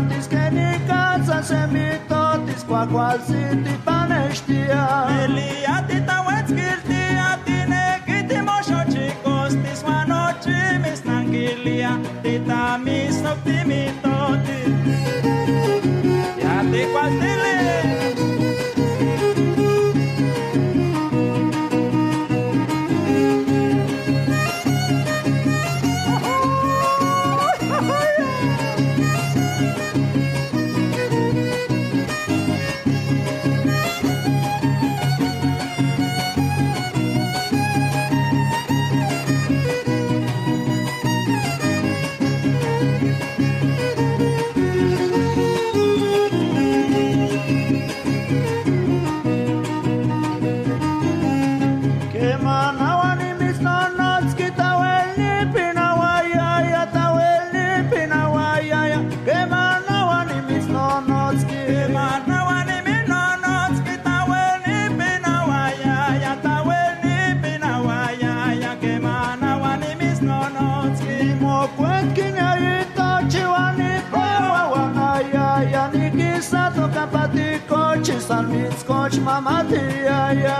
totis, keni kaca se mi totis, kwa kwa ziti pa mamá, tía, ya.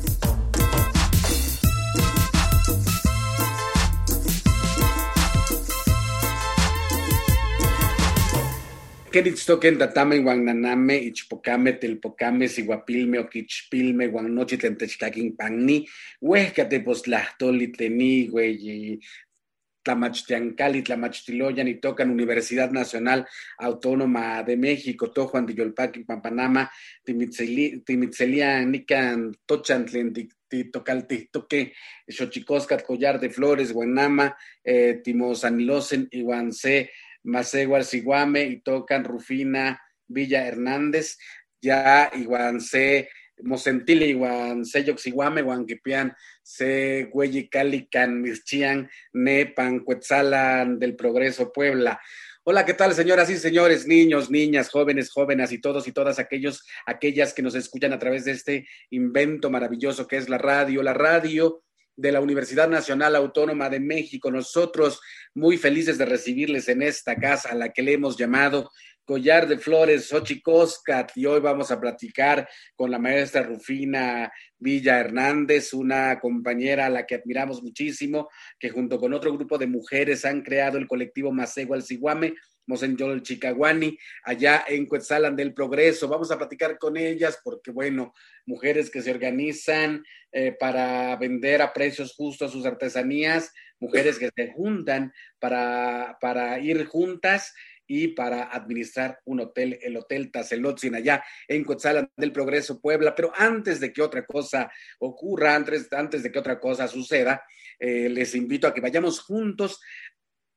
Queritztoquen tatame guananame, ichpocame, telpocame, siguapilme, oquichpilme, guanochi, tlentechcaquin panni, huesca tepostlahtoli, tleni, güey, Tlamachtiancali, Tlamachtiloyan y tocan Universidad Nacional Autónoma de México, Tojuan de Yolpaqui, Pampanama, Timitzelia, Nican, Tochan, Tocalti, Toque, Xochicoscat, Collar de Flores, Guanama, eh, Timosanilosen, Iguance, Siguame y tocan Rufina Villa Hernández, ya iguanse Mosentili, iguan se yoxiguame, iguan kipian, se hueyi calican, mirchian, nepan, cuetzalan del progreso Puebla. Hola, ¿qué tal, señoras y señores, niños, niñas, jóvenes, jóvenes y todos y todas aquellos, aquellas que nos escuchan a través de este invento maravilloso que es la radio, la radio de la Universidad Nacional Autónoma de México. Nosotros muy felices de recibirles en esta casa a la que le hemos llamado Collar de Flores, Xochicoscat, y hoy vamos a platicar con la maestra Rufina Villa Hernández, una compañera a la que admiramos muchísimo, que junto con otro grupo de mujeres han creado el colectivo Masego al Ciguame, Mosenyol Chicaguani, allá en Cuetzalan del Progreso. Vamos a platicar con ellas porque, bueno, mujeres que se organizan eh, para vender a precios justos sus artesanías, mujeres que se juntan para, para ir juntas y para administrar un hotel, el Hotel Tazelotzin, allá en Cuetzalan del Progreso, Puebla. Pero antes de que otra cosa ocurra, antes, antes de que otra cosa suceda, eh, les invito a que vayamos juntos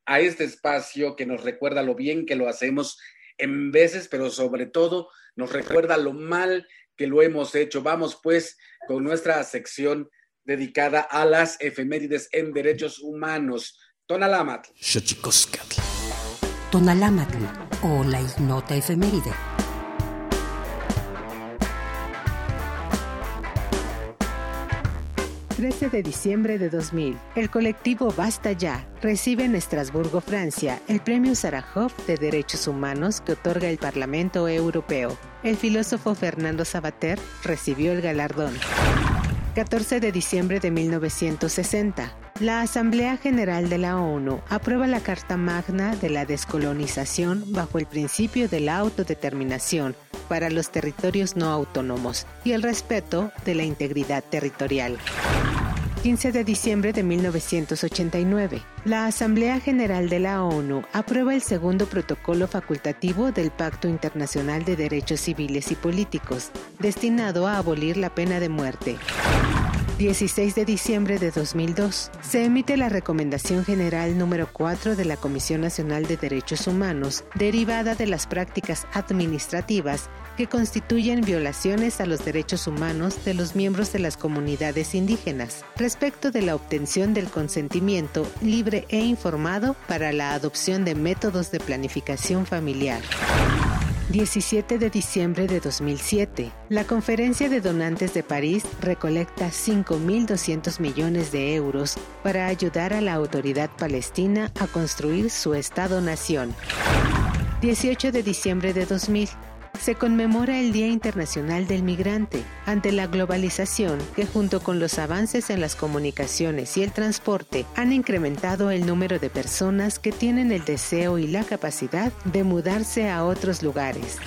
a este espacio que nos recuerda lo bien que lo hacemos en veces, pero sobre todo nos recuerda lo mal que lo hemos hecho. Vamos pues con nuestra sección dedicada a las efemérides en derechos humanos. Tonalamat. Tonalámatl o la ignota efeméride. 13 de diciembre de 2000, el colectivo Basta Ya recibe en Estrasburgo, Francia, el Premio Sarajov de Derechos Humanos que otorga el Parlamento Europeo. El filósofo Fernando Sabater recibió el galardón. 14 de diciembre de 1960, la Asamblea General de la ONU aprueba la Carta Magna de la Descolonización bajo el principio de la autodeterminación para los territorios no autónomos y el respeto de la integridad territorial. 15 de diciembre de 1989, la Asamblea General de la ONU aprueba el segundo protocolo facultativo del Pacto Internacional de Derechos Civiles y Políticos, destinado a abolir la pena de muerte. 16 de diciembre de 2002, se emite la Recomendación General número 4 de la Comisión Nacional de Derechos Humanos, derivada de las prácticas administrativas que constituyen violaciones a los derechos humanos de los miembros de las comunidades indígenas, respecto de la obtención del consentimiento libre e informado para la adopción de métodos de planificación familiar. 17 de diciembre de 2007, la Conferencia de Donantes de París recolecta 5.200 millones de euros para ayudar a la autoridad palestina a construir su Estado-nación. 18 de diciembre de 2000, se conmemora el Día Internacional del Migrante ante la globalización que junto con los avances en las comunicaciones y el transporte han incrementado el número de personas que tienen el deseo y la capacidad de mudarse a otros lugares.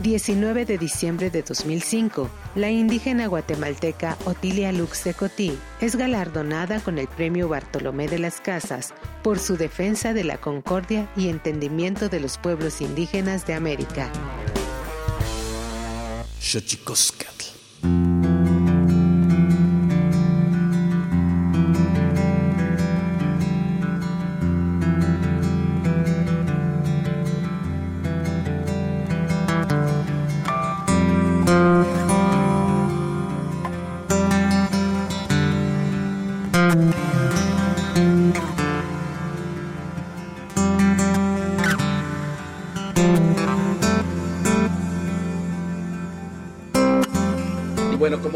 19 de diciembre de 2005, la indígena guatemalteca Otilia Lux de Cotí es galardonada con el Premio Bartolomé de las Casas por su defensa de la concordia y entendimiento de los pueblos indígenas de América.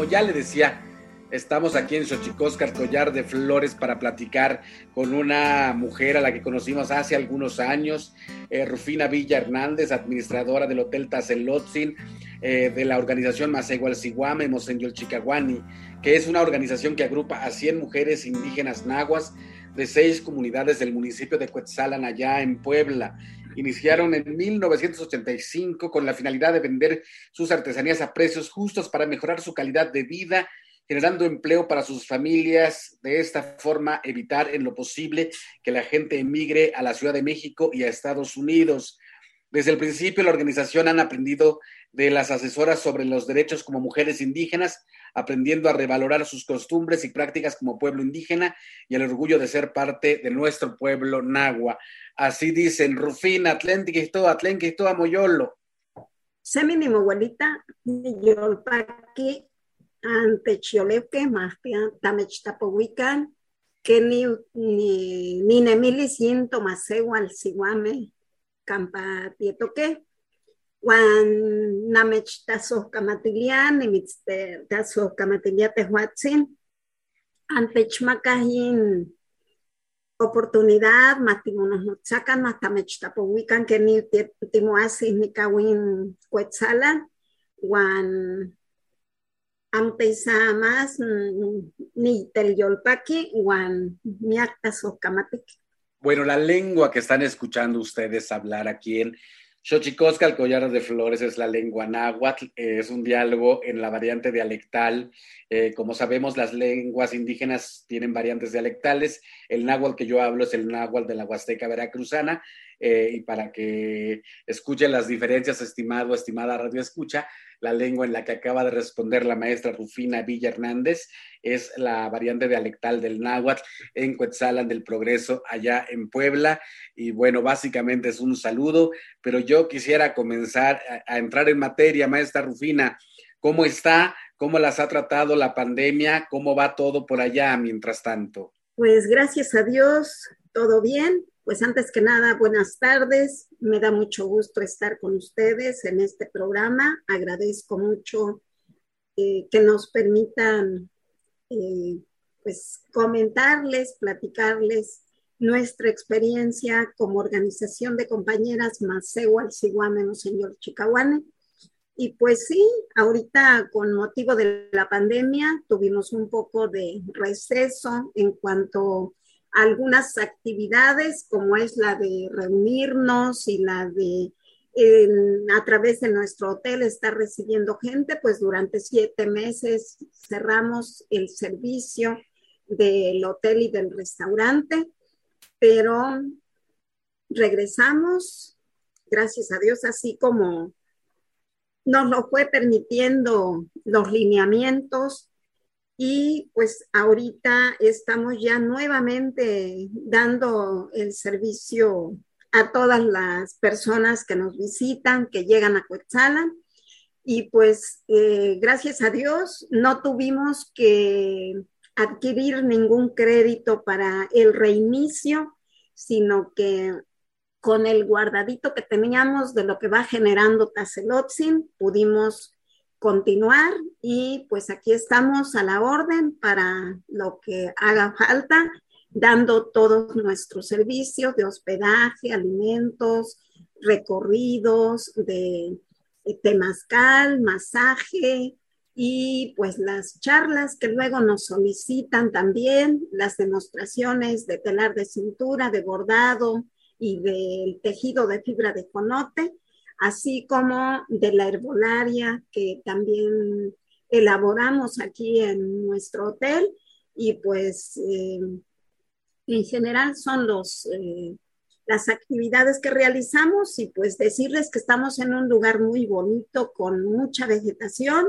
Ya le decía, estamos aquí en Xochicóscar, Collar de Flores, para platicar con una mujer a la que conocimos hace algunos años, eh, Rufina Villa Hernández, administradora del Hotel Tazelotzin, eh, de la organización Masegual Siguame, Mosenyol Chicaguani, que es una organización que agrupa a 100 mujeres indígenas nahuas de seis comunidades del municipio de Cuetzalan, allá en Puebla iniciaron en 1985 con la finalidad de vender sus artesanías a precios justos para mejorar su calidad de vida, generando empleo para sus familias. De esta forma, evitar en lo posible que la gente emigre a la Ciudad de México y a Estados Unidos. Desde el principio, la organización han aprendido de las asesoras sobre los derechos como mujeres indígenas, aprendiendo a revalorar sus costumbres y prácticas como pueblo indígena y el orgullo de ser parte de nuestro pueblo nagua. Así dicen, Rufina, Atléntico, Atléntico, Amoyolo. Semini abuelita, yolpaki, ante chioleuque, más tamechtapohuican, que ni, ni, ni nemili siento maseo al siguame, campa tietoque, wan namech taso kamatilian, nimitz taso kamatilia tehuatzin, antech makahin oportunidad, matimonos sacan, matamech tapohuican, que ni timoasis ni kawin cuetzalan, wan ampeisa más ni teljolpaki, wan miactas o kamatik. Bueno, la lengua que están escuchando ustedes hablar aquí en Xochicosca, el collar de flores, es la lengua náhuatl, es un diálogo en la variante dialectal. Eh, como sabemos, las lenguas indígenas tienen variantes dialectales. El náhuatl que yo hablo es el náhuatl de la Huasteca Veracruzana. Eh, y para que escuchen las diferencias, estimado, estimada Radio Escucha, la lengua en la que acaba de responder la maestra Rufina Villa Hernández es la variante dialectal del náhuatl en Cuetzalan del Progreso, allá en Puebla. Y bueno, básicamente es un saludo, pero yo quisiera comenzar a, a entrar en materia, maestra Rufina. ¿Cómo está? ¿Cómo las ha tratado la pandemia? ¿Cómo va todo por allá mientras tanto? Pues gracias a Dios, todo bien. Pues antes que nada, buenas tardes. Me da mucho gusto estar con ustedes en este programa. Agradezco mucho eh, que nos permitan eh, pues comentarles, platicarles nuestra experiencia como organización de compañeras Maceo Alciguame, señor Chicahuane. Y pues sí, ahorita con motivo de la pandemia tuvimos un poco de receso en cuanto algunas actividades como es la de reunirnos y la de a través de nuestro hotel estar recibiendo gente, pues durante siete meses cerramos el servicio del hotel y del restaurante, pero regresamos, gracias a Dios, así como nos lo fue permitiendo los lineamientos y pues ahorita estamos ya nuevamente dando el servicio a todas las personas que nos visitan, que llegan a Coetzalan. Y pues eh, gracias a Dios no tuvimos que adquirir ningún crédito para el reinicio, sino que con el guardadito que teníamos de lo que va generando Tazelotzin, pudimos continuar y pues aquí estamos a la orden para lo que haga falta, dando todos nuestros servicios de hospedaje, alimentos, recorridos de, temazcal, masaje y pues las charlas que luego nos solicitan también, las demostraciones de telar de cintura, de bordado y del tejido de fibra de conote así como de la herbolaria que también elaboramos aquí en nuestro hotel. Y pues eh, en general son los, eh, las actividades que realizamos y pues decirles que estamos en un lugar muy bonito con mucha vegetación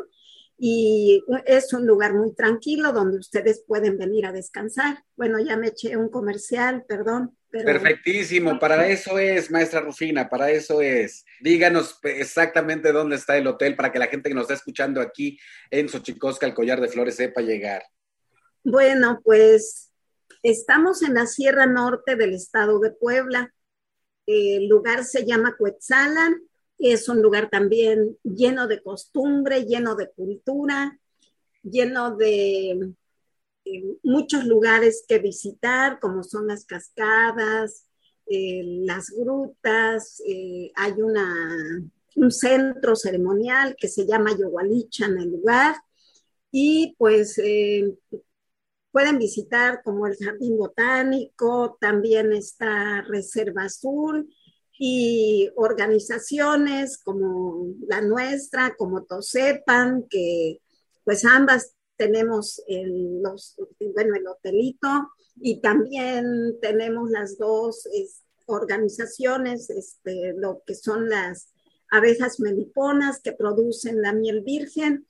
y es un lugar muy tranquilo donde ustedes pueden venir a descansar. Bueno, ya me eché un comercial, perdón. Perfectísimo, para eso es, maestra Rufina, para eso es. Díganos exactamente dónde está el hotel para que la gente que nos está escuchando aquí en Xochicosca, el collar de flores, sepa llegar. Bueno, pues estamos en la Sierra Norte del estado de Puebla. El lugar se llama Cuetzalan, es un lugar también lleno de costumbre, lleno de cultura, lleno de muchos lugares que visitar, como son las cascadas, eh, las grutas, eh, hay una, un centro ceremonial que se llama Yogualicha en el lugar, y pues eh, pueden visitar como el Jardín Botánico, también está Reserva Azul y organizaciones como la nuestra, como Tosepan, que pues ambas tenemos el, los, bueno, el hotelito y también tenemos las dos organizaciones, este, lo que son las abejas meliponas que producen la miel virgen.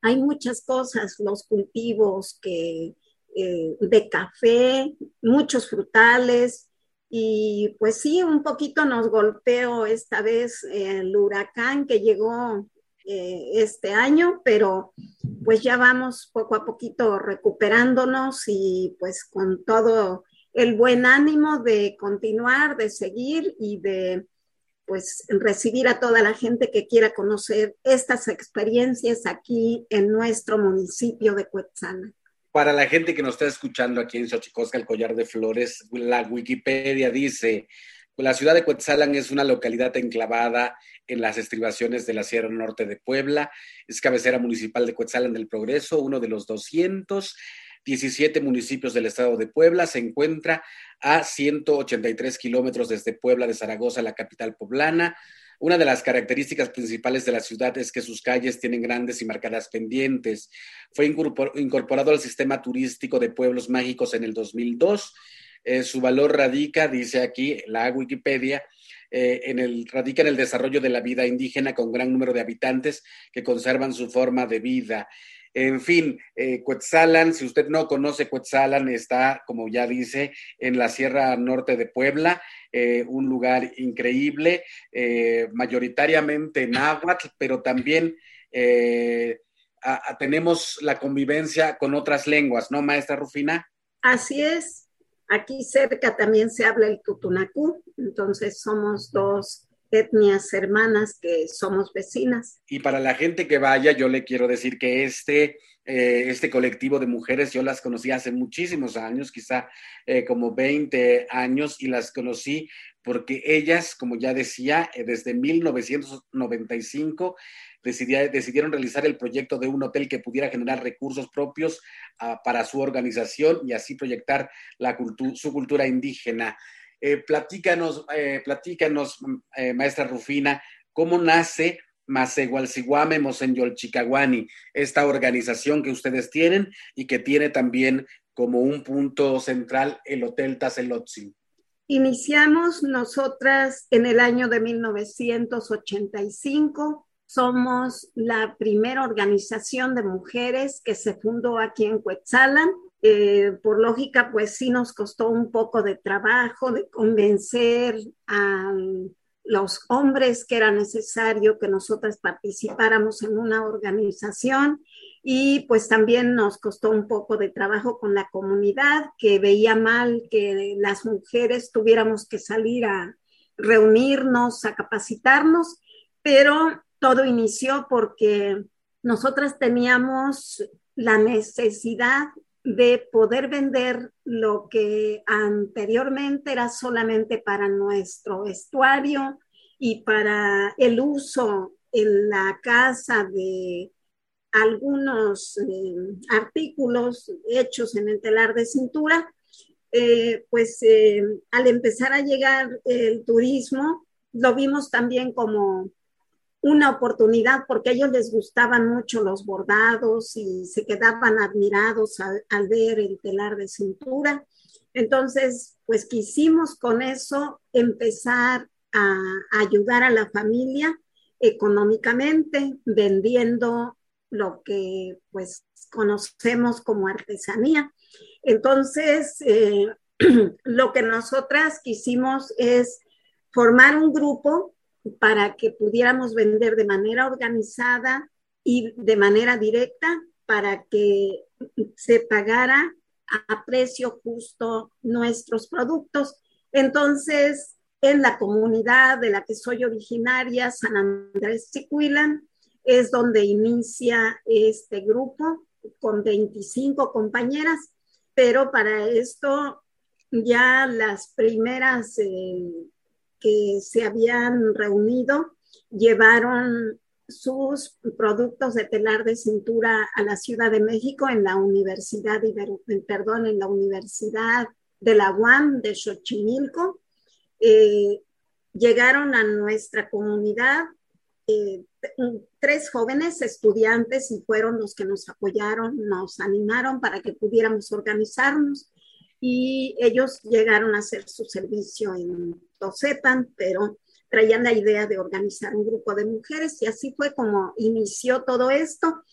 Hay muchas cosas, los cultivos que, eh, de café, muchos frutales, y pues sí, un poquito nos golpeó esta vez el huracán que llegó eh, este año, pero pues ya vamos poco a poquito recuperándonos y pues con todo el buen ánimo de continuar, de seguir y de pues recibir a toda la gente que quiera conocer estas experiencias aquí en nuestro municipio de Cuetzana. Para la gente que nos está escuchando aquí en Xochicosca, el Collar de Flores, la Wikipedia dice, la ciudad de Cuetzalan es una localidad enclavada en las estribaciones de la Sierra Norte de Puebla. Es cabecera municipal de Cuetzalan del Progreso, uno de los 217 municipios del estado de Puebla. Se encuentra a 183 kilómetros desde Puebla de Zaragoza, la capital poblana. Una de las características principales de la ciudad es que sus calles tienen grandes y marcadas pendientes. Fue incorporado al sistema turístico de pueblos mágicos en el 2002 eh, su valor radica, dice aquí la Wikipedia, eh, en el, radica en el desarrollo de la vida indígena con gran número de habitantes que conservan su forma de vida. En fin, eh, si usted no conoce Cuetzalan, está, como ya dice, en la Sierra Norte de Puebla, eh, un lugar increíble, mayoritariamente náhuatl, pero también tenemos la convivencia con otras lenguas, ¿no, maestra Rufina? Así es, Aquí cerca también se habla el tutunacú, entonces somos dos etnias hermanas que somos vecinas. Y para la gente que vaya, yo le quiero decir que este, eh, este colectivo de mujeres, yo las conocí hace muchísimos años, quizá eh, como 20 años, y las conocí porque ellas, como ya decía, eh, desde 1995 decidieron realizar el proyecto de un hotel que pudiera generar recursos propios ah, para su organización y así proyectar la su cultura indígena. Eh, platícanos, eh, eh, maestra Rufina, cómo nace Masegualciguame Mosenyol Chicaguani, esta organización que ustedes tienen y que tiene también como un punto central el Hotel Tazelotzi. Iniciamos nosotras en el año de 1985 somos la primera organización de mujeres que se fundó aquí en Cuetzalan. Eh, por lógica, pues sí nos costó un poco de trabajo de convencer a los hombres que era necesario que nosotras participáramos en una organización y pues también nos costó un poco de trabajo con la comunidad que veía mal que las mujeres tuviéramos que salir a reunirnos, a capacitarnos, pero todo inició porque nosotras teníamos la necesidad de poder vender lo que anteriormente era solamente para nuestro vestuario y para el uso en la casa de algunos eh, artículos hechos en el telar de cintura, eh, pues eh, al empezar a llegar el turismo, lo vimos también como una oportunidad porque a ellos les gustaban mucho los bordados y se quedaban admirados al, ver el telar de cintura. Entonces, pues quisimos con eso empezar a, ayudar a la familia económicamente vendiendo lo que pues conocemos como artesanía. Entonces, eh, lo que nosotras quisimos es formar un grupo para que pudiéramos vender de manera organizada y de manera directa para que se pagara a precio justo nuestros productos. Entonces, en la comunidad de la que soy originaria, San Andrés Chicuilan, es donde inicia este grupo con 25 compañeras, pero para esto ya las primeras eh, que se habían reunido llevaron sus productos de telar de cintura a la Ciudad de México en la Universidad, perdón, en la Universidad de la UAM de Xochimilco. Eh, llegaron a nuestra comunidad eh, tres jóvenes estudiantes y fueron los que nos apoyaron, nos animaron para que pudiéramos organizarnos y ellos llegaron a hacer su servicio en sepan, pero traían la idea de organizar un grupo de mujeres y así fue como inició todo esto.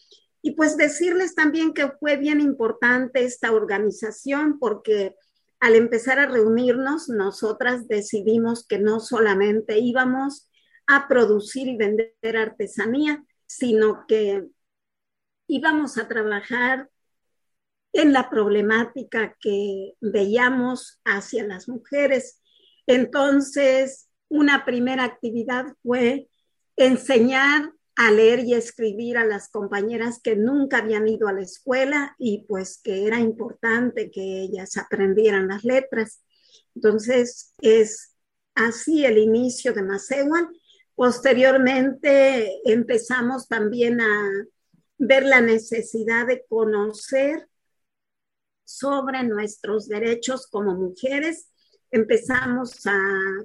Y pues decirles también que fue bien importante esta organización porque al empezar a reunirnos, nosotras decidimos que no solamente íbamos a producir y vender artesanía, sino que íbamos a trabajar en la problemática que veíamos hacia las mujeres. Entonces, una primera actividad fue enseñar a leer y escribir a las compañeras que nunca habían ido a la escuela y pues que era importante que ellas aprendieran las letras. Entonces es así el inicio de Macehuan. Posteriormente empezamos también a ver la necesidad de conocer sobre nuestros derechos como mujeres. Empezamos a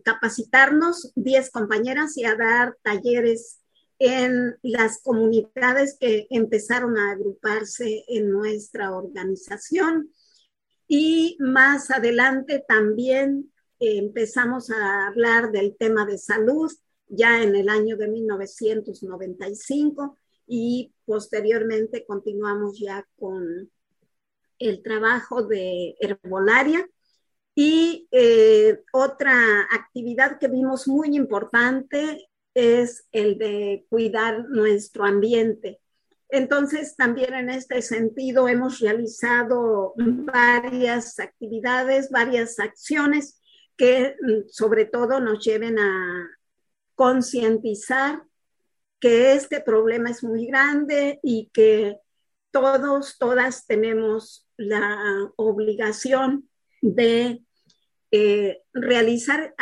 capacitarnos, 10 compañeras, y a dar talleres en las comunidades que empezaron a agruparse en nuestra organización. Y más adelante también empezamos a hablar del tema de salud ya en el año de 1995 y posteriormente continuamos ya con el trabajo de herbolaria. Y eh, otra actividad que vimos muy importante es el de cuidar nuestro ambiente. Entonces, también en este sentido hemos realizado varias actividades, varias acciones que mm, sobre todo nos lleven a concientizar que este problema es muy grande y que todos, todas tenemos la obligación de eh, realizar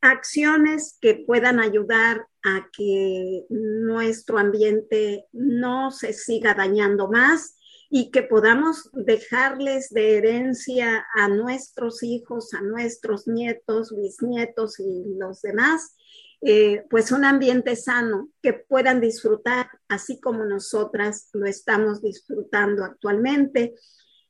acciones que puedan ayudar a que nuestro ambiente no se siga dañando más y que podamos dejarles de herencia a nuestros hijos, a nuestros nietos, bisnietos y los demás, eh, pues un ambiente sano que puedan disfrutar así como nosotras lo estamos disfrutando actualmente.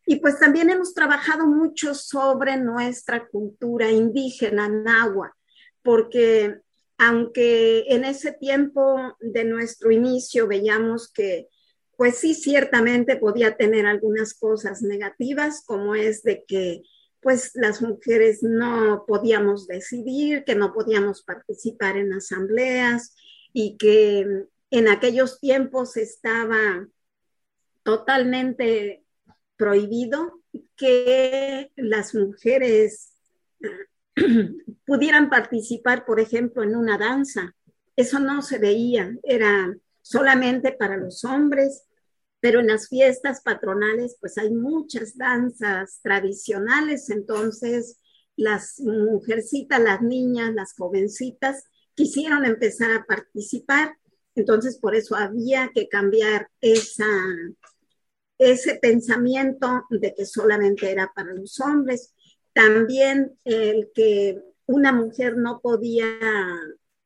Y pues también hemos trabajado mucho sobre nuestra cultura indígena, náhuatl porque aunque en ese tiempo de nuestro inicio veíamos que, pues sí, ciertamente podía tener algunas cosas negativas, como es de que, pues las mujeres no podíamos decidir, que no podíamos participar en asambleas y que en aquellos tiempos estaba totalmente prohibido que las mujeres pudieran participar, por ejemplo, en una danza. Eso no se veía, era solamente para los hombres, pero en las fiestas patronales pues hay muchas danzas tradicionales, entonces las mujercitas, las niñas, las jovencitas quisieron empezar a participar, entonces por eso había que cambiar esa, ese pensamiento de que solamente era para los hombres. También el que una mujer no podía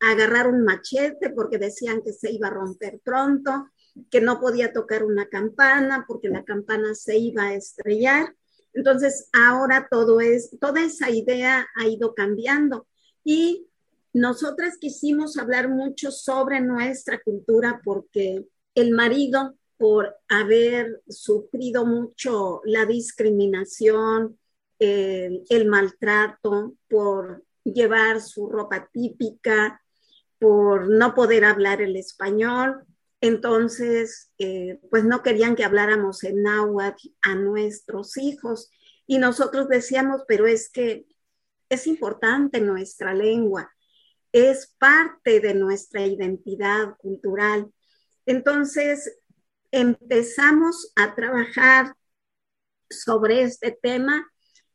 agarrar un machete porque decían que se iba a romper pronto, que no podía tocar una campana porque la campana se iba a estrellar. Entonces, ahora todo es, toda esa idea ha ido cambiando y nosotras quisimos hablar mucho sobre nuestra cultura porque el marido, por haber sufrido mucho la discriminación, el, maltrato, por llevar su ropa típica, por no poder hablar el español. Entonces, eh, pues no querían que habláramos en náhuatl a nuestros hijos. Y nosotros decíamos, pero es que es importante nuestra lengua, es parte de nuestra identidad cultural. Entonces, empezamos a trabajar sobre este tema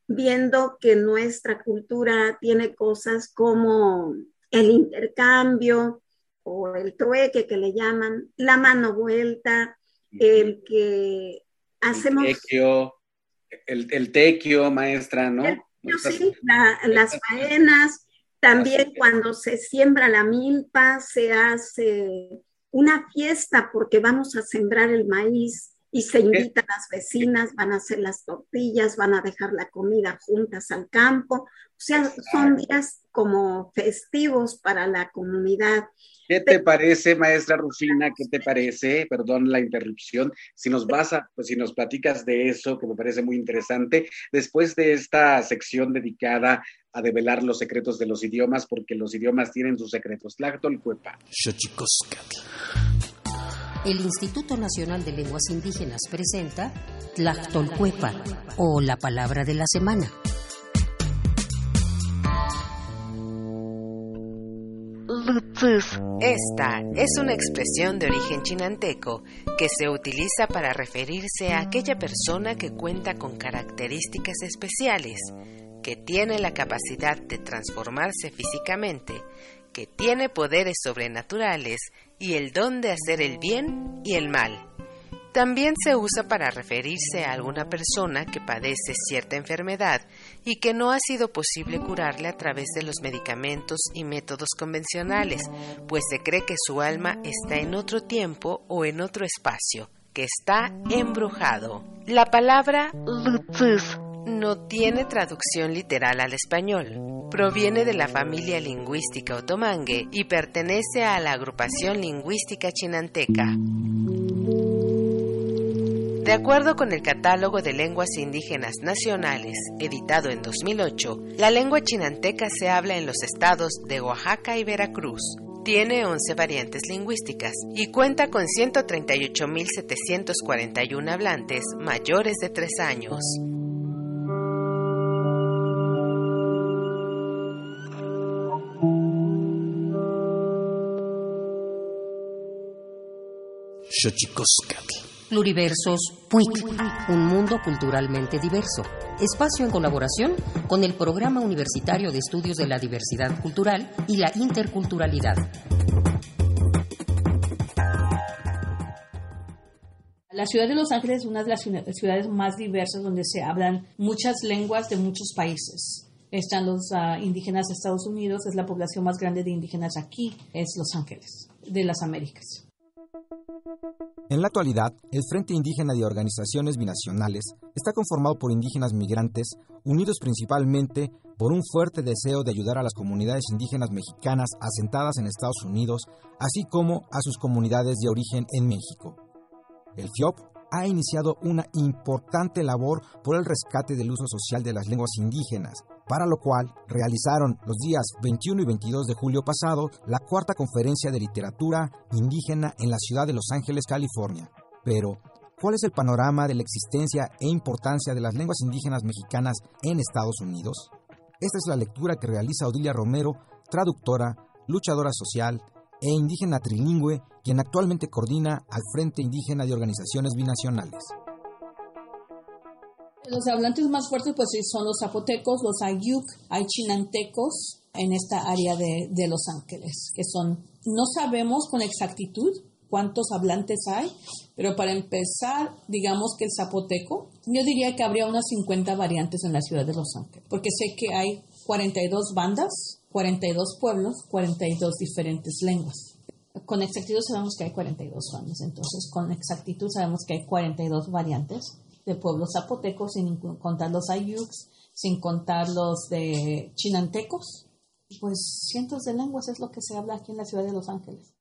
viendo que nuestra cultura tiene cosas como el intercambio o el trueque que le llaman, la mano vuelta, el que hacemos... El tequio, el, tequio maestra, ¿no? sí, las faenas, también cuando se siembra la milpa, se hace una fiesta porque vamos a sembrar el maíz y se invita a las vecinas, van a hacer las tortillas, van a dejar la comida juntas al campo. O sea, son días como festivos para la comunidad. ¿Qué te parece, maestra Rufina? ¿Qué te parece? Perdón la interrupción. Si nos vas a, pues si nos platicas de eso, que me parece muy interesante, después de esta sección dedicada a develar los secretos de los idiomas, porque los idiomas tienen sus secretos. Tlactolcuepa. El Instituto Nacional de Lenguas Indígenas presenta Tlactolcuepa o la palabra de la semana. Esta es una expresión de origen chinanteco que se utiliza para referirse a aquella persona que cuenta con características especiales, que tiene la capacidad de transformarse físicamente, que tiene poderes sobrenaturales y el don de hacer el bien y el mal. También se usa para referirse a alguna persona que padece cierta enfermedad y que no ha sido posible curarle a través de los medicamentos y métodos convencionales, pues se cree que su alma está en otro tiempo o en otro espacio, que está embrujado. La palabra no tiene traducción literal al español. Proviene de la familia lingüística otomangue y pertenece a la agrupación lingüística chinanteca. De acuerdo con el Catálogo de Lenguas Indígenas Nacionales, editado en 2008, la lengua chinanteca se habla en los estados de Oaxaca y Veracruz. Tiene 11 variantes lingüísticas y cuenta con 138.741 hablantes mayores de 3 años. Pluriversos PUIC, un mundo culturalmente diverso. Espacio en colaboración con el Programa Universitario de Estudios de la Diversidad Cultural y la Interculturalidad. La ciudad de Los Ángeles es una de las ciudades más diversas donde se hablan muchas lenguas de muchos países. Están los ah, indígenas de Estados Unidos, es la población más grande de indígenas aquí, es Los Ángeles, de las Américas. En la actualidad, el Frente Indígena de Organizaciones Binacionales está conformado por indígenas migrantes, unidos principalmente por un fuerte deseo de ayudar a las comunidades indígenas mexicanas asentadas en Estados Unidos, así como a sus comunidades de origen en México. El FIOP ha iniciado una importante labor por el rescate del uso social de las lenguas indígenas, para lo cual realizaron los días 21 y 22 de julio pasado la cuarta conferencia de literatura indígena en la ciudad de Los Ángeles, California. Pero, ¿cuál es el panorama de la existencia e importancia de las lenguas indígenas mexicanas en Estados Unidos? Esta es la lectura que realiza Odilia Romero, traductora, luchadora social e indígena trilingüe, quien actualmente coordina al Frente Indígena de Organizaciones Binacionales. Los hablantes más fuertes pues son los zapotecos, los ayuk, hay chinantecos en esta área de, de Los Ángeles, que son, no sabemos con exactitud cuántos hablantes hay, pero para empezar, digamos que el zapoteco, yo diría que habría unas 50 variantes en la ciudad de Los Ángeles, porque sé que hay 42 bandas, 42 pueblos, 42 diferentes lenguas. Con exactitud sabemos que hay 42 bandas, entonces con exactitud sabemos que hay 42 variantes de pueblos zapotecos, sin contar los ayuks, sin contar los de chinantecos. Pues cientos de lenguas es lo que se habla aquí en la ciudad de Los Ángeles.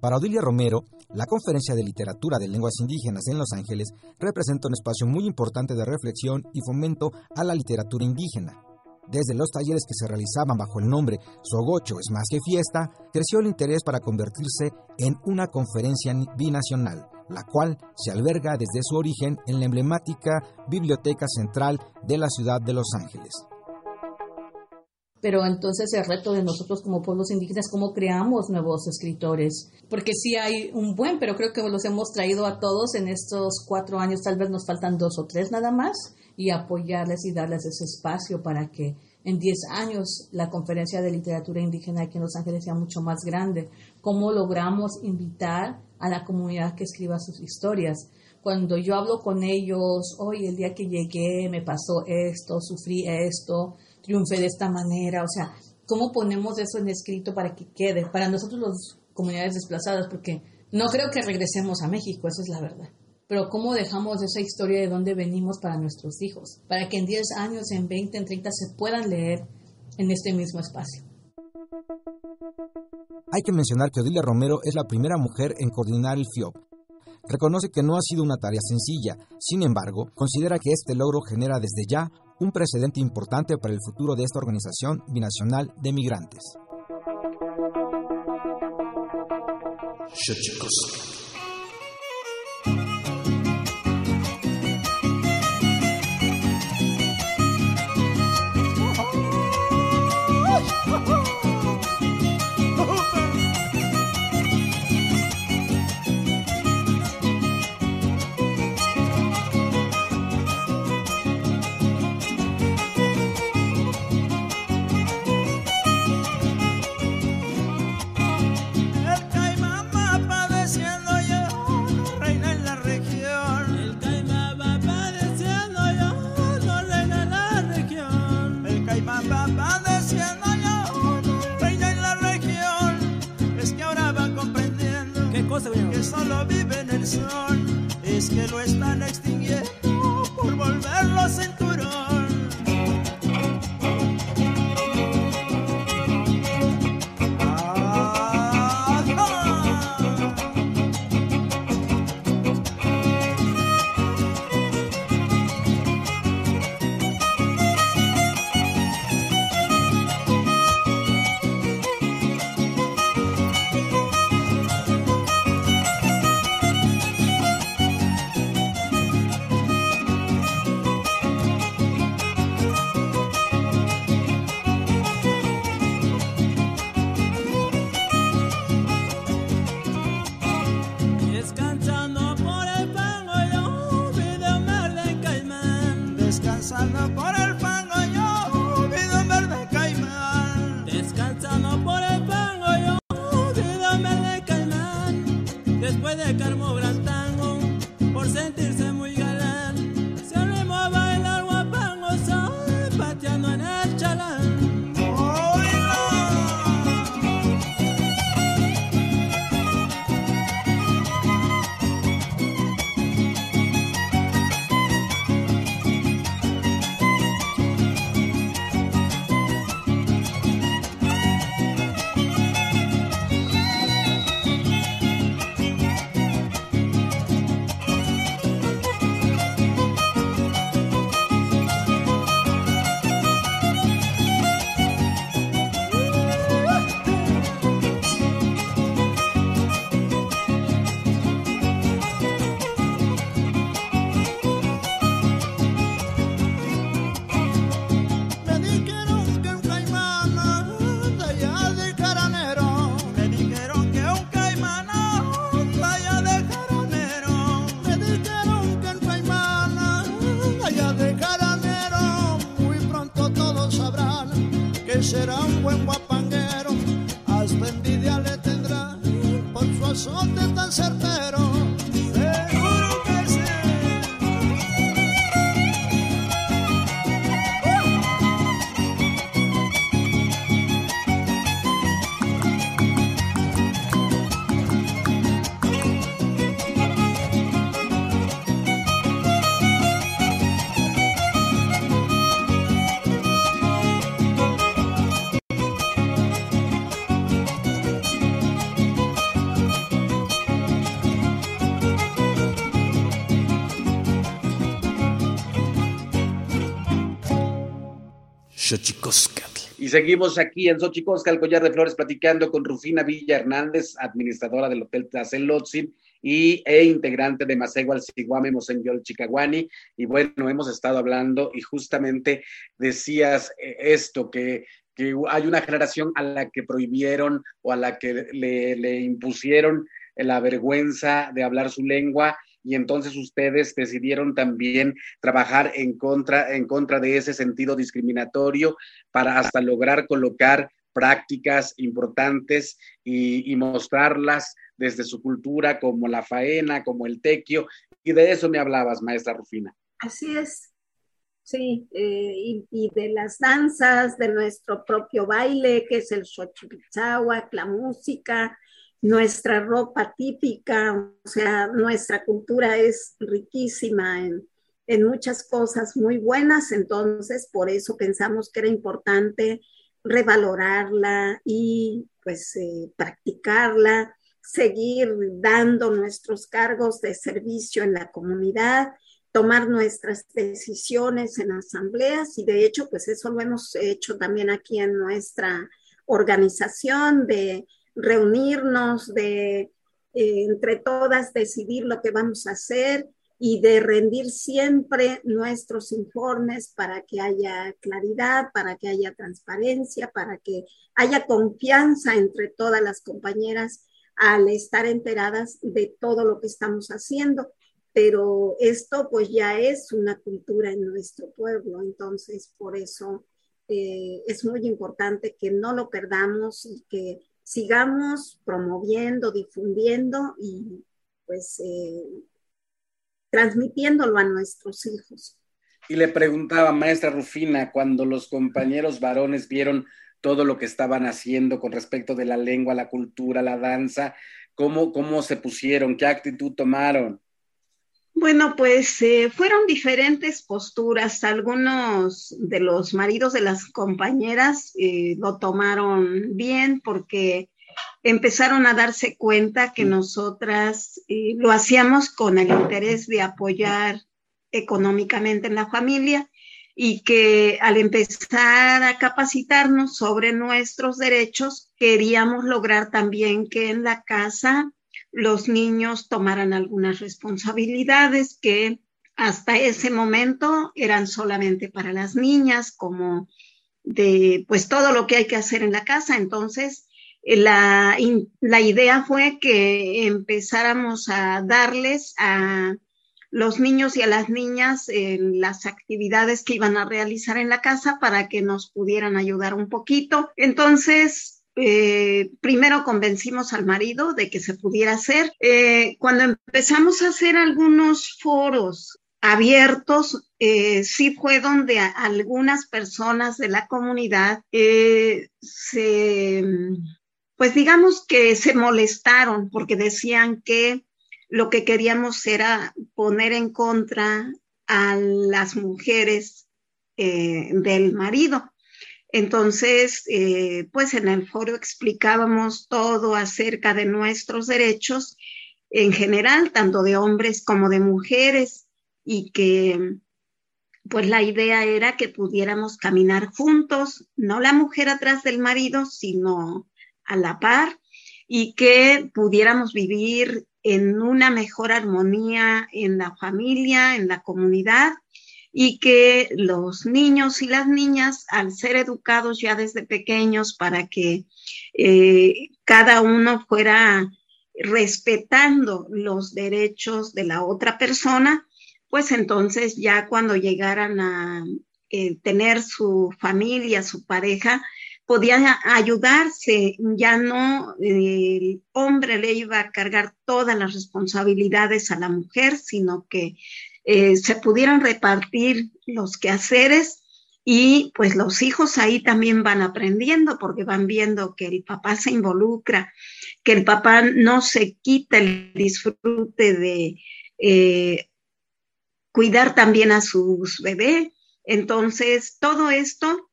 Para Odilia Romero, la Conferencia de Literatura de Lenguas Indígenas en Los Ángeles representa un espacio muy importante de reflexión y fomento a la literatura indígena. Desde los talleres que se realizaban bajo el nombre Sogocho es más que fiesta, creció el interés para convertirse en una conferencia binacional, la cual se alberga desde su origen en la emblemática Biblioteca Central de la ciudad de Los Ángeles. Pero entonces el reto de nosotros como pueblos indígenas, ¿cómo creamos nuevos escritores? Porque sí hay un buen, pero creo que los hemos traído a todos en estos cuatro años, tal vez nos faltan dos o tres nada más, y apoyarles y darles ese espacio para que en diez años la conferencia de literatura indígena aquí en Los Ángeles sea mucho más grande. ¿Cómo logramos invitar a la comunidad que escriba sus historias? Cuando yo hablo con ellos, hoy el día que llegué me pasó esto, sufrí esto, triunfe de esta manera, o sea, ¿cómo ponemos eso en escrito para que quede? Para nosotros las comunidades desplazadas, porque No creo que regresemos a México, eso es la verdad. Pero ¿cómo dejamos esa historia de dónde venimos para nuestros hijos? Para que en 10 años, en 20, en 30 se puedan leer en este mismo espacio. Hay que mencionar que Odilia Romero es la primera mujer en coordinar el FIOP. Reconoce que no ha sido una tarea sencilla, sin embargo, considera que este logro genera desde ya un precedente importante para el futuro de esta organización binacional de migrantes. Y seguimos aquí en Xochicosca, collar de flores, platicando con Rufina Villa Hernández, administradora del Hotel Tlacelotzin y e integrante de Masego al Siguame Mosenyol Chicaguani. Y bueno, hemos estado hablando y justamente decías eh, esto, que, que hay una generación a la que prohibieron o a la que le impusieron la vergüenza de hablar su lengua y entonces ustedes decidieron también trabajar en contra, en contra de ese sentido discriminatorio para hasta lograr colocar prácticas importantes y, mostrarlas desde su cultura como la faena, como el tequio, y de eso me hablabas, maestra Rufina. Así es, sí, eh, y, de las danzas, de nuestro propio baile, que es el xochipitzahuac, la música, nuestra ropa típica, o sea, nuestra cultura es riquísima en, en muchas cosas muy buenas, entonces por eso pensamos que era importante revalorarla y pues eh, practicarla, seguir dando nuestros cargos de servicio en la comunidad, tomar nuestras decisiones en asambleas y de hecho pues eso lo hemos hecho también aquí en nuestra organización de reunirnos, de eh, entre todas decidir lo que vamos a hacer y de rendir siempre nuestros informes para que haya claridad, para que haya transparencia, para que haya confianza entre todas las compañeras al estar enteradas de todo lo que estamos haciendo. Pero esto pues ya es una cultura en nuestro pueblo, entonces por eso eh, es muy importante que no lo perdamos y que sigamos promoviendo, difundiendo y pues eh, transmitiéndolo a nuestros hijos. Y le preguntaba, maestra Rufina, cuando los compañeros varones vieron todo lo que estaban haciendo con respecto de la lengua, la cultura, la danza, ¿cómo, cómo se pusieron? ¿Qué actitud tomaron? Bueno, pues eh, fueron diferentes posturas. Algunos de los maridos de las compañeras eh, lo tomaron bien porque empezaron a darse cuenta que nosotras eh, lo hacíamos con el interés de apoyar económicamente en la familia y que al empezar a capacitarnos sobre nuestros derechos, queríamos lograr también que en la casa los niños tomaran algunas responsabilidades que hasta ese momento eran solamente para las niñas, como de pues todo lo que hay que hacer en la casa. Entonces, eh, la, la idea fue que empezáramos a darles a los niños y a las niñas en las actividades que iban a realizar en la casa para que nos pudieran ayudar un poquito. Entonces, eh, primero convencimos al marido de que se pudiera hacer. Eh, cuando empezamos a hacer algunos foros abiertos, eh, sí fue donde algunas personas de la comunidad se, pues digamos que se molestaron porque decían que lo que queríamos era poner en contra a las mujeres del marido. Entonces, eh, pues en el foro explicábamos todo acerca de nuestros derechos en general, tanto de hombres como de mujeres, y que pues la idea era que pudiéramos caminar juntos, no la mujer atrás del marido, sino a la par, y que pudiéramos vivir en una mejor armonía en la familia, en la comunidad, y que los niños y las niñas, al ser educados ya desde pequeños para que eh, cada uno fuera respetando los derechos de la otra persona, pues entonces ya cuando llegaran a eh, tener su familia, su pareja, podían ayudarse, ya no el hombre le iba a cargar todas las responsabilidades a la mujer, sino que eh, se pudieran repartir los quehaceres y pues los hijos ahí también van aprendiendo porque van viendo que el papá se involucra, que el papá no se quita el disfrute de eh, cuidar también a sus bebés. Entonces, todo esto,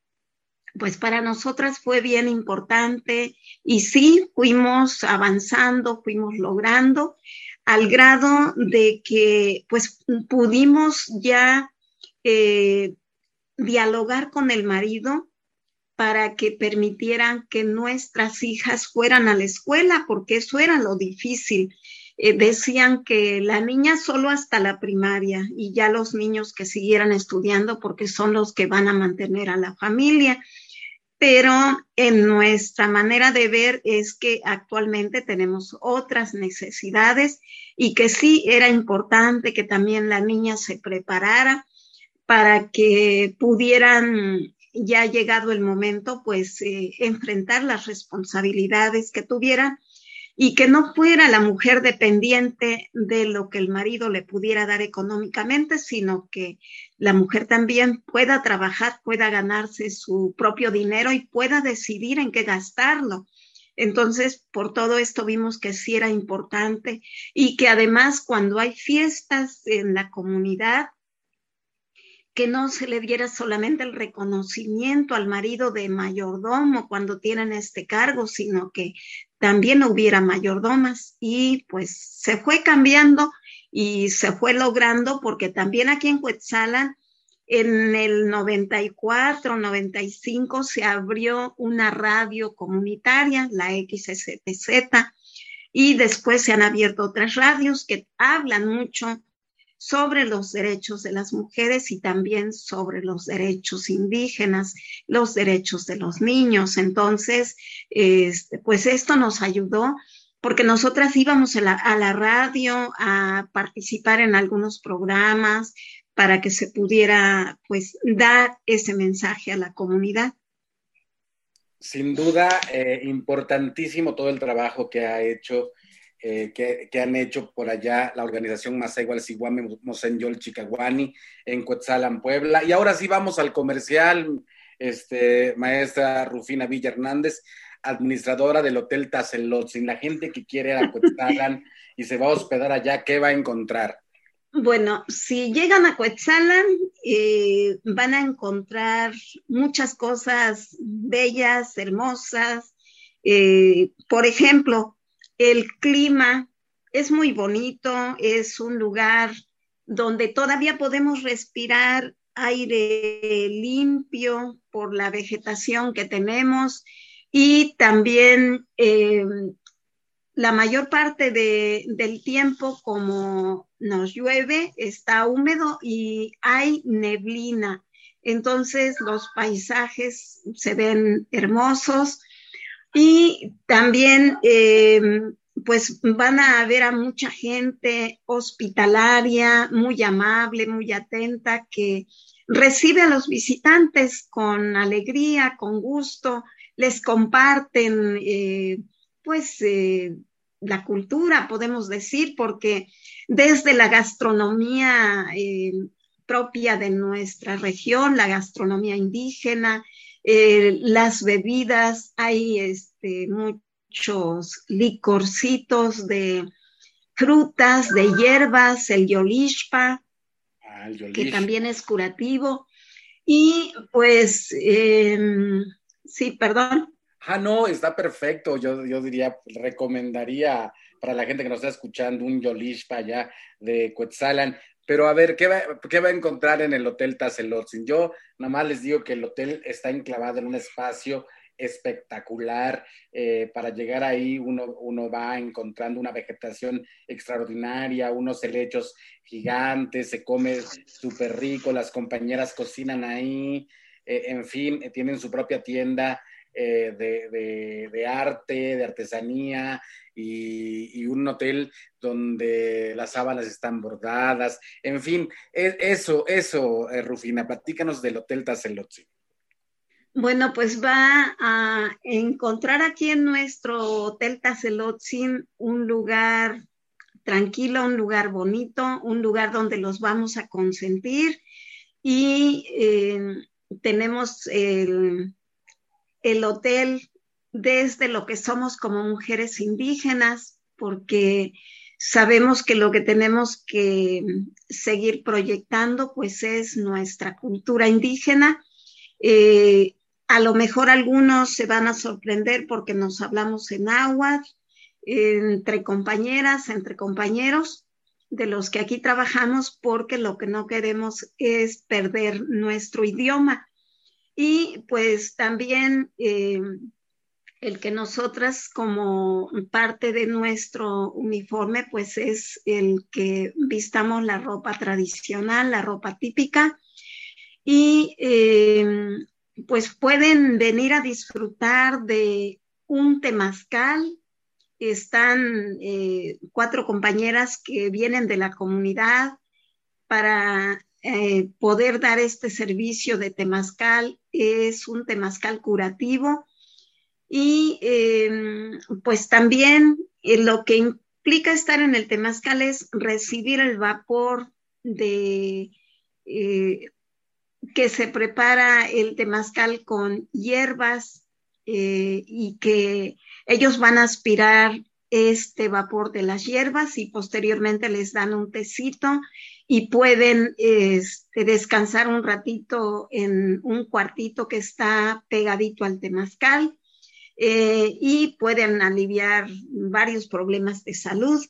pues para nosotras fue bien importante y sí, fuimos avanzando, fuimos logrando al grado de que pues pudimos ya eh, dialogar con el marido para que permitieran que nuestras hijas fueran a la escuela, porque eso era lo difícil. Eh, decían que la niña solo hasta la primaria y ya los niños que siguieran estudiando porque son los que van a mantener a la familia pero en nuestra manera de ver es que actualmente tenemos otras necesidades y que sí era importante que también la niña se preparara para que pudieran, ya llegado el momento, pues eh, enfrentar las responsabilidades que tuvieran y que no fuera la mujer dependiente de lo que el marido le pudiera dar económicamente, sino que la mujer también pueda trabajar, pueda ganarse su propio dinero y pueda decidir en qué gastarlo. Entonces, por todo esto vimos que sí era importante y que además cuando hay fiestas en la comunidad, que no se le diera solamente el reconocimiento al marido de mayordomo cuando tienen este cargo, sino que también hubiera mayordomas. Y pues se fue cambiando y se fue logrando porque también aquí en Cuetzalan, en el 94, 95 se abrió una radio comunitaria, la XSTZ, y después se han abierto otras radios que hablan mucho sobre los derechos de las mujeres y también sobre los derechos indígenas, los derechos de los niños. Entonces, este, pues esto nos ayudó porque nosotras íbamos a la, radio a participar en algunos programas para que se pudiera pues dar ese mensaje a la comunidad. Sin duda, eh, importantísimo todo el trabajo que ha hecho eh, que, han hecho por allá la organización Masegua Siguame Mosenyol Chicaguani en Cuetzalan, Puebla. Y ahora sí vamos al comercial, este, maestra Rufina Villa Hernández, administradora del Hotel Tazelotzin. La gente que quiere ir a Cuetzalan y se va a hospedar allá, ¿qué va a encontrar? Bueno, si llegan a Cuetzalan, eh, van a encontrar muchas cosas bellas, hermosas. Eh, por ejemplo, el clima es muy bonito, es un lugar donde todavía podemos respirar aire limpio por la vegetación que tenemos y también eh, la mayor parte del tiempo como nos llueve está húmedo y hay neblina. Entonces los paisajes se ven hermosos y también, eh, pues van a ver a mucha gente hospitalaria, muy amable, muy atenta, que recibe a los visitantes con alegría, con gusto, les comparten, eh, pues, eh, la cultura, podemos decir, porque desde la gastronomía propia de nuestra región, la gastronomía indígena, eh, las bebidas, hay este, muchos licorcitos de frutas, de hierbas, el yolishpa, ah, que también es curativo. Y pues, em, sí, perdón. Ah, no, está perfecto. Yo, yo diría, recomendaría para la gente que nos está escuchando un Yolishpa allá de Cuetzalan. Pero a ver, ¿qué va, ¿qué va, a encontrar en el Hotel Tazelotzin? Yo nada más les digo que el hotel está enclavado en un espacio espectacular. Eh, para llegar ahí uno, uno, va encontrando una vegetación extraordinaria, unos helechos gigantes, se come súper rico, las compañeras cocinan ahí, eh, en fin, tienen su propia tienda eh, de, arte, de artesanía y, un hotel donde las sábanas están bordadas. En fin, e, eso, eso, eh, Rufina, platícanos del Hotel Tazelotzi. Bueno, pues va a encontrar aquí en nuestro Hotel Tazelotzin un lugar tranquilo, un lugar bonito, un lugar donde los vamos a consentir y eh, tenemos el, el hotel desde lo que somos como mujeres indígenas, porque sabemos que lo que tenemos que seguir proyectando pues es nuestra cultura indígena. Eh, a lo mejor algunos se van a sorprender porque nos hablamos en agua, entre compañeras, entre compañeros de los que aquí trabajamos, porque lo que no queremos es perder nuestro idioma. Y pues también eh, el que nosotras como parte de nuestro uniforme, pues es el que vistamos la ropa tradicional, la ropa típica. Y eh, pues pueden venir a disfrutar de un temazcal. Están eh, cuatro compañeras que vienen de la comunidad para eh, poder dar este servicio de temazcal. Es un temazcal curativo. Y em, pues también eh, lo que implica estar en el temazcal es recibir el vapor de eh, que se prepara el temazcal con hierbas y que ellos van a aspirar este vapor de las hierbas y posteriormente les dan un tecito y pueden este, descansar un ratito en un cuartito que está pegadito al temazcal eh, y pueden aliviar varios problemas de salud.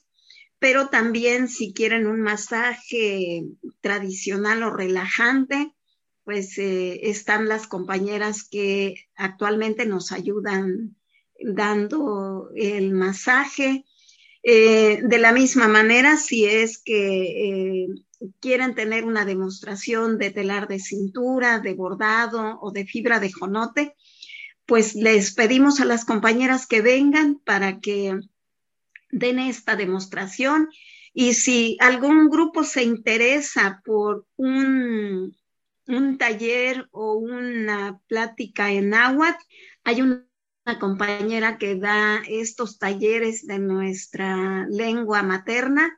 Pero también si quieren un masaje tradicional o relajante, pues eh, están las compañeras que actualmente nos ayudan dando el masaje. Eh, de la misma manera, si es que quieren tener una demostración de telar de cintura, de bordado o de fibra de jonote, pues les pedimos a las compañeras que vengan para que den esta demostración. Y si algún grupo se interesa por un, un taller o una plática en náhuatl, hay una compañera que da estos talleres de nuestra lengua materna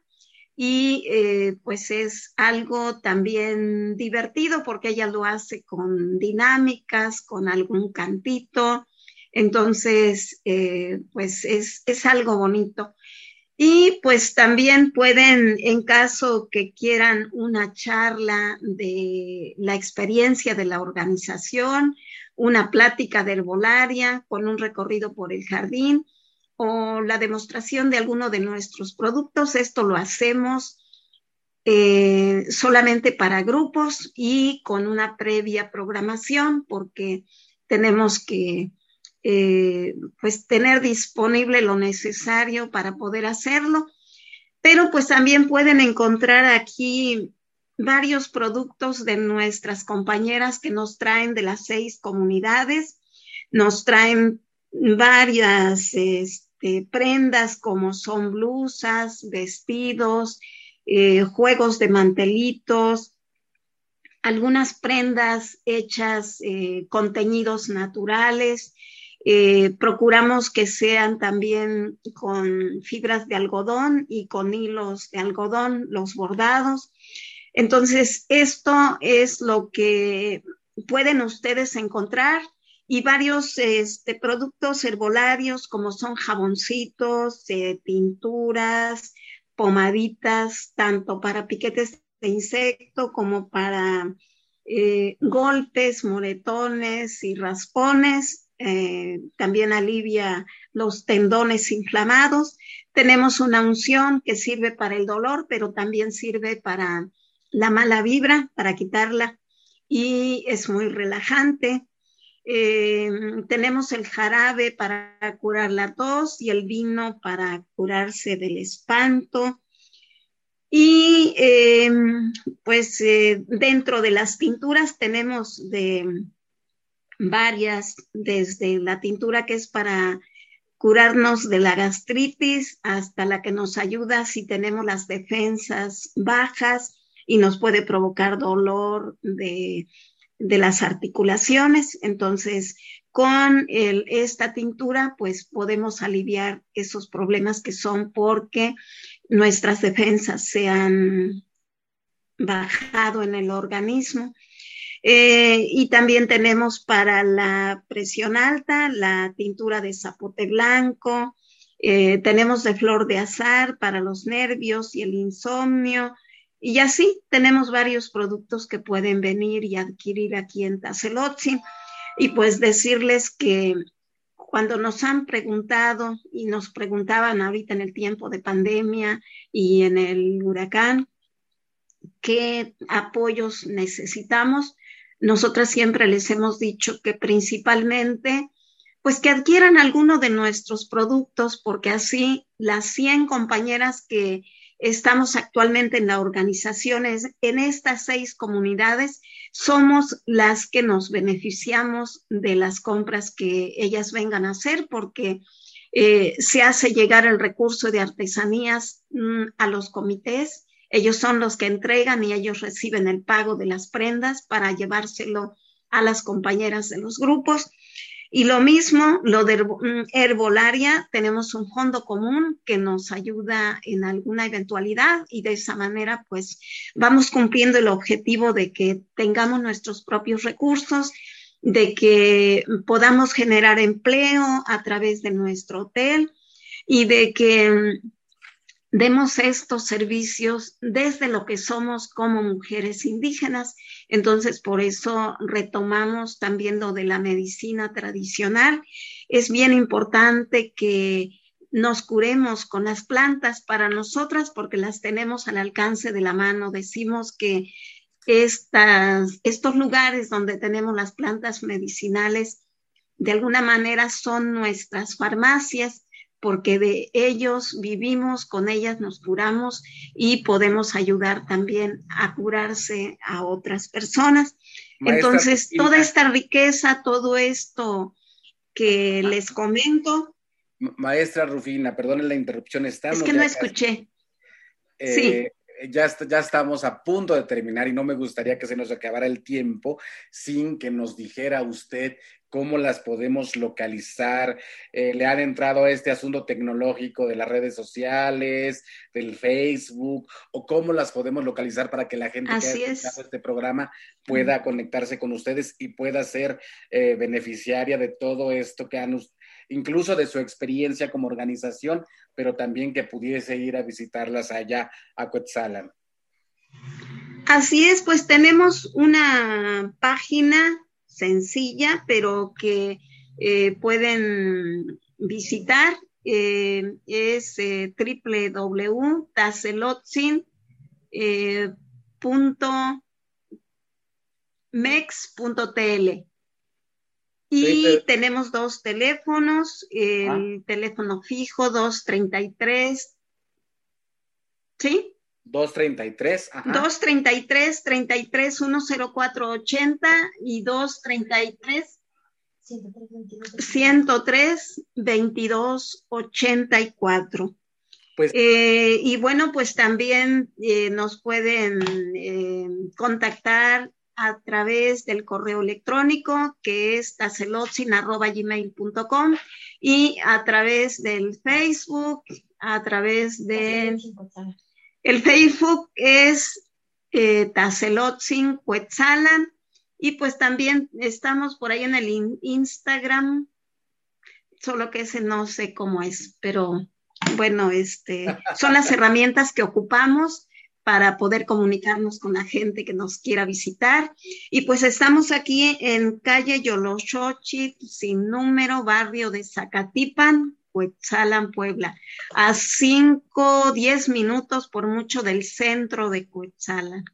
y eh, pues es algo también divertido porque ella lo hace con dinámicas, con algún cantito, entonces eh, pues es, es algo bonito. Y pues también pueden, en caso que quieran una charla de la experiencia de la organización, una plática de herbolaria con un recorrido por el jardín, o la demostración de alguno de nuestros productos. Esto lo hacemos eh, solamente para grupos y con una previa programación porque tenemos que eh, pues tener disponible lo necesario para poder hacerlo. Pero pues también pueden encontrar aquí varios productos de nuestras compañeras que nos traen de las seis comunidades, nos traen varias este, prendas como son blusas, vestidos, eh, juegos de mantelitos, algunas prendas hechas eh, con teñidos naturales. Eh, procuramos que sean también con fibras de algodón y con hilos de algodón, los bordados. Entonces, esto es lo que pueden ustedes encontrar y varios este, productos herbolarios como son jaboncitos, eh, pinturas, pomaditas, tanto para piquetes de insecto como para eh, golpes, moretones y raspones. Eh, también alivia los tendones inflamados. Tenemos una unción que sirve para el dolor, pero también sirve para la mala vibra, para quitarla y es muy relajante. Eh, tenemos el jarabe para curar la tos y el vino para curarse del espanto. Y eh, pues eh, dentro de las tinturas tenemos de varias, desde la tintura que es para curarnos de la gastritis hasta la que nos ayuda si tenemos las defensas bajas y nos puede provocar dolor de de las articulaciones. Entonces, con esta tintura, pues podemos aliviar esos problemas que son porque nuestras defensas se han bajado en el organismo. Eh, y también tenemos para la presión alta la tintura de zapote blanco, eh, tenemos de flor de azar para los nervios y el insomnio, y así tenemos varios productos que pueden venir y adquirir aquí en Tazelotzi. Y pues decirles que cuando nos han preguntado y nos preguntaban ahorita en el tiempo de pandemia y en el huracán, qué apoyos necesitamos, nosotras siempre les hemos dicho que principalmente pues que adquieran alguno de nuestros productos porque así las 100 compañeras que estamos actualmente en la organización, en estas seis comunidades, somos las que nos beneficiamos de las compras que ellas vengan a hacer porque eh, se hace llegar el recurso de artesanías mm, a los comités. Ellos son los que entregan y ellos reciben el pago de las prendas para llevárselo a las compañeras de los grupos. Y lo mismo, lo de mm, herbolaria, tenemos un fondo común que nos ayuda en alguna eventualidad y de esa manera pues vamos cumpliendo el objetivo de que tengamos nuestros propios recursos de que podamos generar empleo a través de nuestro hotel y de que demos estos servicios desde lo que somos como mujeres indígenas. Entonces, por eso retomamos también lo de la medicina tradicional. Es bien importante que nos curemos con las plantas para nosotras porque las tenemos al alcance de la mano. Decimos que estas, estos lugares donde tenemos las plantas medicinales de alguna manera son nuestras farmacias porque de ellos vivimos, con ellas nos curamos y podemos ayudar también a curarse a otras personas. Entonces, toda esta riqueza, todo esto que les comento. Maestra Rufina, perdone la interrupción. Estamos es que no escuché. Eh, sí ya, ya estamos a punto de terminar y no me gustaría que se nos acabara el tiempo sin que nos dijera usted cómo las podemos localizar. Eh, le han entrado a este asunto tecnológico de las redes sociales, del Facebook, o cómo las podemos localizar para que la gente que ha escuchado este programa pueda conectarse con ustedes y pueda ser eh, beneficiaria de todo esto que han incluso de su experiencia como organización, pero también que pudiese ir a visitarlas allá a Quetzalan. Así es, pues tenemos una página sencilla, pero que eh, pueden visitar. Eh, es eh, www.tacelotzin.mex.tl. Y tenemos dos teléfonos, el ah. teléfono fijo 233, ¿sí? 233, ajá. 233 33 10480 y 233 103 22 84. Pues, eh, y bueno, pues también eh, nos pueden eh, contactar a través del correo electrónico que es tacelotzin.gmail.com y a través del Facebook, a través de... El Facebook es eh, Tacelotzin y pues también estamos por ahí en el Instagram, solo que ese no sé cómo es, pero bueno, este, son las herramientas que ocupamos para poder comunicarnos con la gente que nos quiera visitar. Y pues estamos aquí en calle Yoloshochi, sin número, barrio de Zacatipan, Cuetzalan, Puebla, a 5, 10 minutos por mucho del centro de Cuetzalan.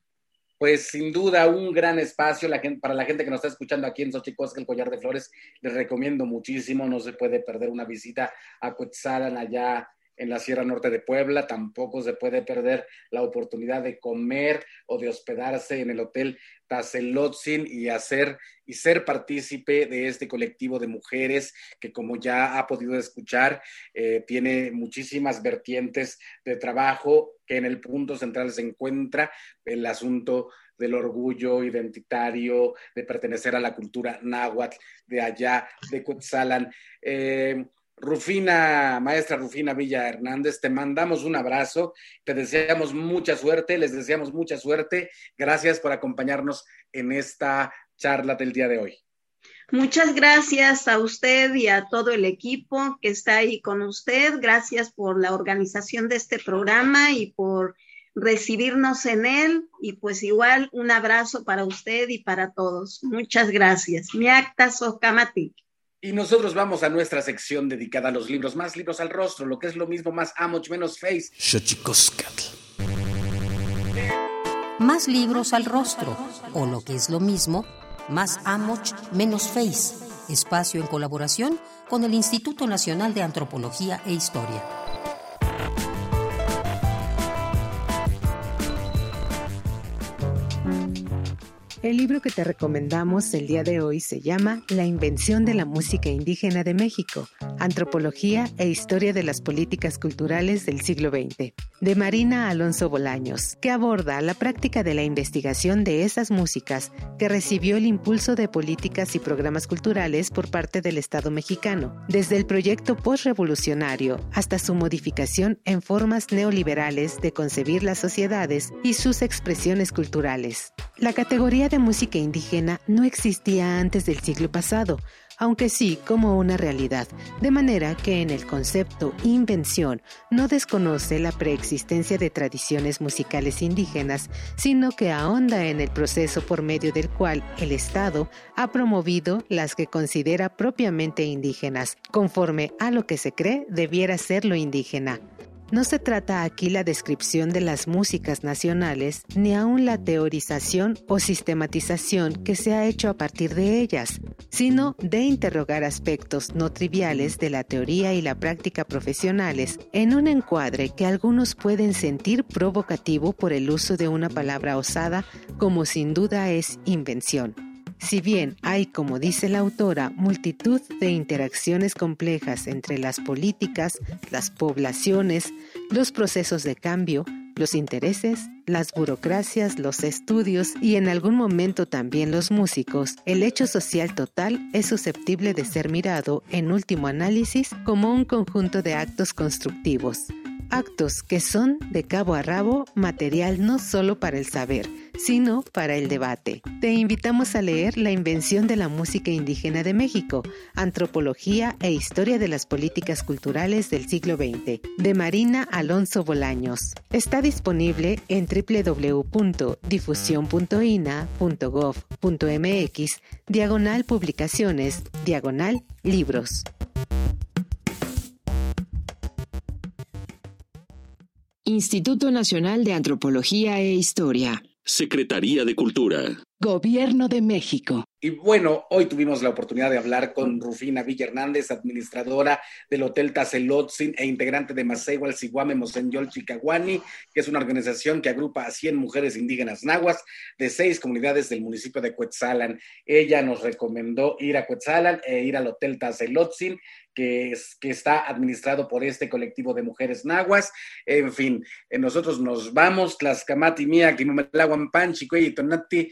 Pues sin duda un gran espacio la gente, para la gente que nos está escuchando aquí en Xochicosca, el Collar de Flores. Les recomiendo muchísimo, no se puede perder una visita a Cuetzalan allá en la Sierra Norte de Puebla, tampoco se puede perder la oportunidad de comer o de hospedarse en el Hotel Tazelotzin y hacer y ser partícipe de este colectivo de mujeres que como ya ha podido escuchar, eh, tiene muchísimas vertientes de trabajo que en el punto central se encuentra el asunto del orgullo identitario, de pertenecer a la cultura náhuatl de allá, de Cuetzalan. Eh, Rufina, maestra Rufina Villa Hernández, te mandamos un abrazo, te deseamos mucha suerte, les deseamos mucha suerte. Gracias por acompañarnos en esta charla del día de hoy. Muchas gracias a usted y a todo el equipo que está ahí con usted. Gracias por la organización de este programa y por recibirnos en él. Y pues igual un abrazo para usted y para todos. Muchas gracias. Mi acta Socamati. Y nosotros vamos a nuestra sección dedicada a los libros, más libros al rostro, lo que es lo mismo, más amoch, menos face. Más libros al rostro, o lo que es lo mismo, más amoch, menos face. Espacio en colaboración con el Instituto Nacional de Antropología e Historia. El libro que te recomendamos el día de hoy se llama La invención de la música indígena de México, Antropología e Historia de las Políticas Culturales del siglo XX, de Marina Alonso Bolaños, que aborda la práctica de la investigación de esas músicas que recibió el impulso de políticas y programas culturales por parte del Estado mexicano, desde el proyecto postrevolucionario hasta su modificación en formas neoliberales de concebir las sociedades y sus expresiones culturales. La categoría de música indígena no existía antes del siglo pasado, aunque sí como una realidad, de manera que en el concepto invención no desconoce la preexistencia de tradiciones musicales indígenas, sino que ahonda en el proceso por medio del cual el Estado ha promovido las que considera propiamente indígenas, conforme a lo que se cree debiera ser lo indígena. No se trata aquí la descripción de las músicas nacionales, ni aún la teorización o sistematización que se ha hecho a partir de ellas, sino de interrogar aspectos no triviales de la teoría y la práctica profesionales en un encuadre que algunos pueden sentir provocativo por el uso de una palabra osada como sin duda es invención. Si bien hay, como dice la autora, multitud de interacciones complejas entre las políticas, las poblaciones, los procesos de cambio, los intereses, las burocracias, los estudios y en algún momento también los músicos, el hecho social total es susceptible de ser mirado, en último análisis, como un conjunto de actos constructivos. Actos que son, de cabo a rabo, material no solo para el saber, sino para el debate. Te invitamos a leer La invención de la música indígena de México, Antropología e Historia de las Políticas Culturales del siglo XX, de Marina Alonso Bolaños. Está disponible en www.difusión.ina.gov.mx, diagonal publicaciones, diagonal libros. Instituto Nacional de Antropología e Historia. Secretaría de Cultura. Gobierno de México. Y bueno, hoy tuvimos la oportunidad de hablar con Rufina Villa Hernández, administradora del Hotel Tazelotzin e integrante de Masegua Siguame Mosenyol Chicaguani, que es una organización que agrupa a 100 mujeres indígenas nahuas de seis comunidades del municipio de Cuetzalan. Ella nos recomendó ir a Cuetzalan e ir al Hotel Tazelotzin que, es, que está administrado por este colectivo de mujeres nahuas. En fin, eh, nosotros nos vamos, Tlaxcamati Mía, Kimumelaguan Panchi, y Tonati,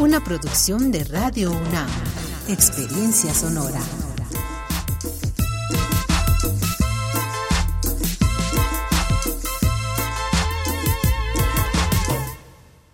Una producción de Radio UNAM. Experiencia sonora.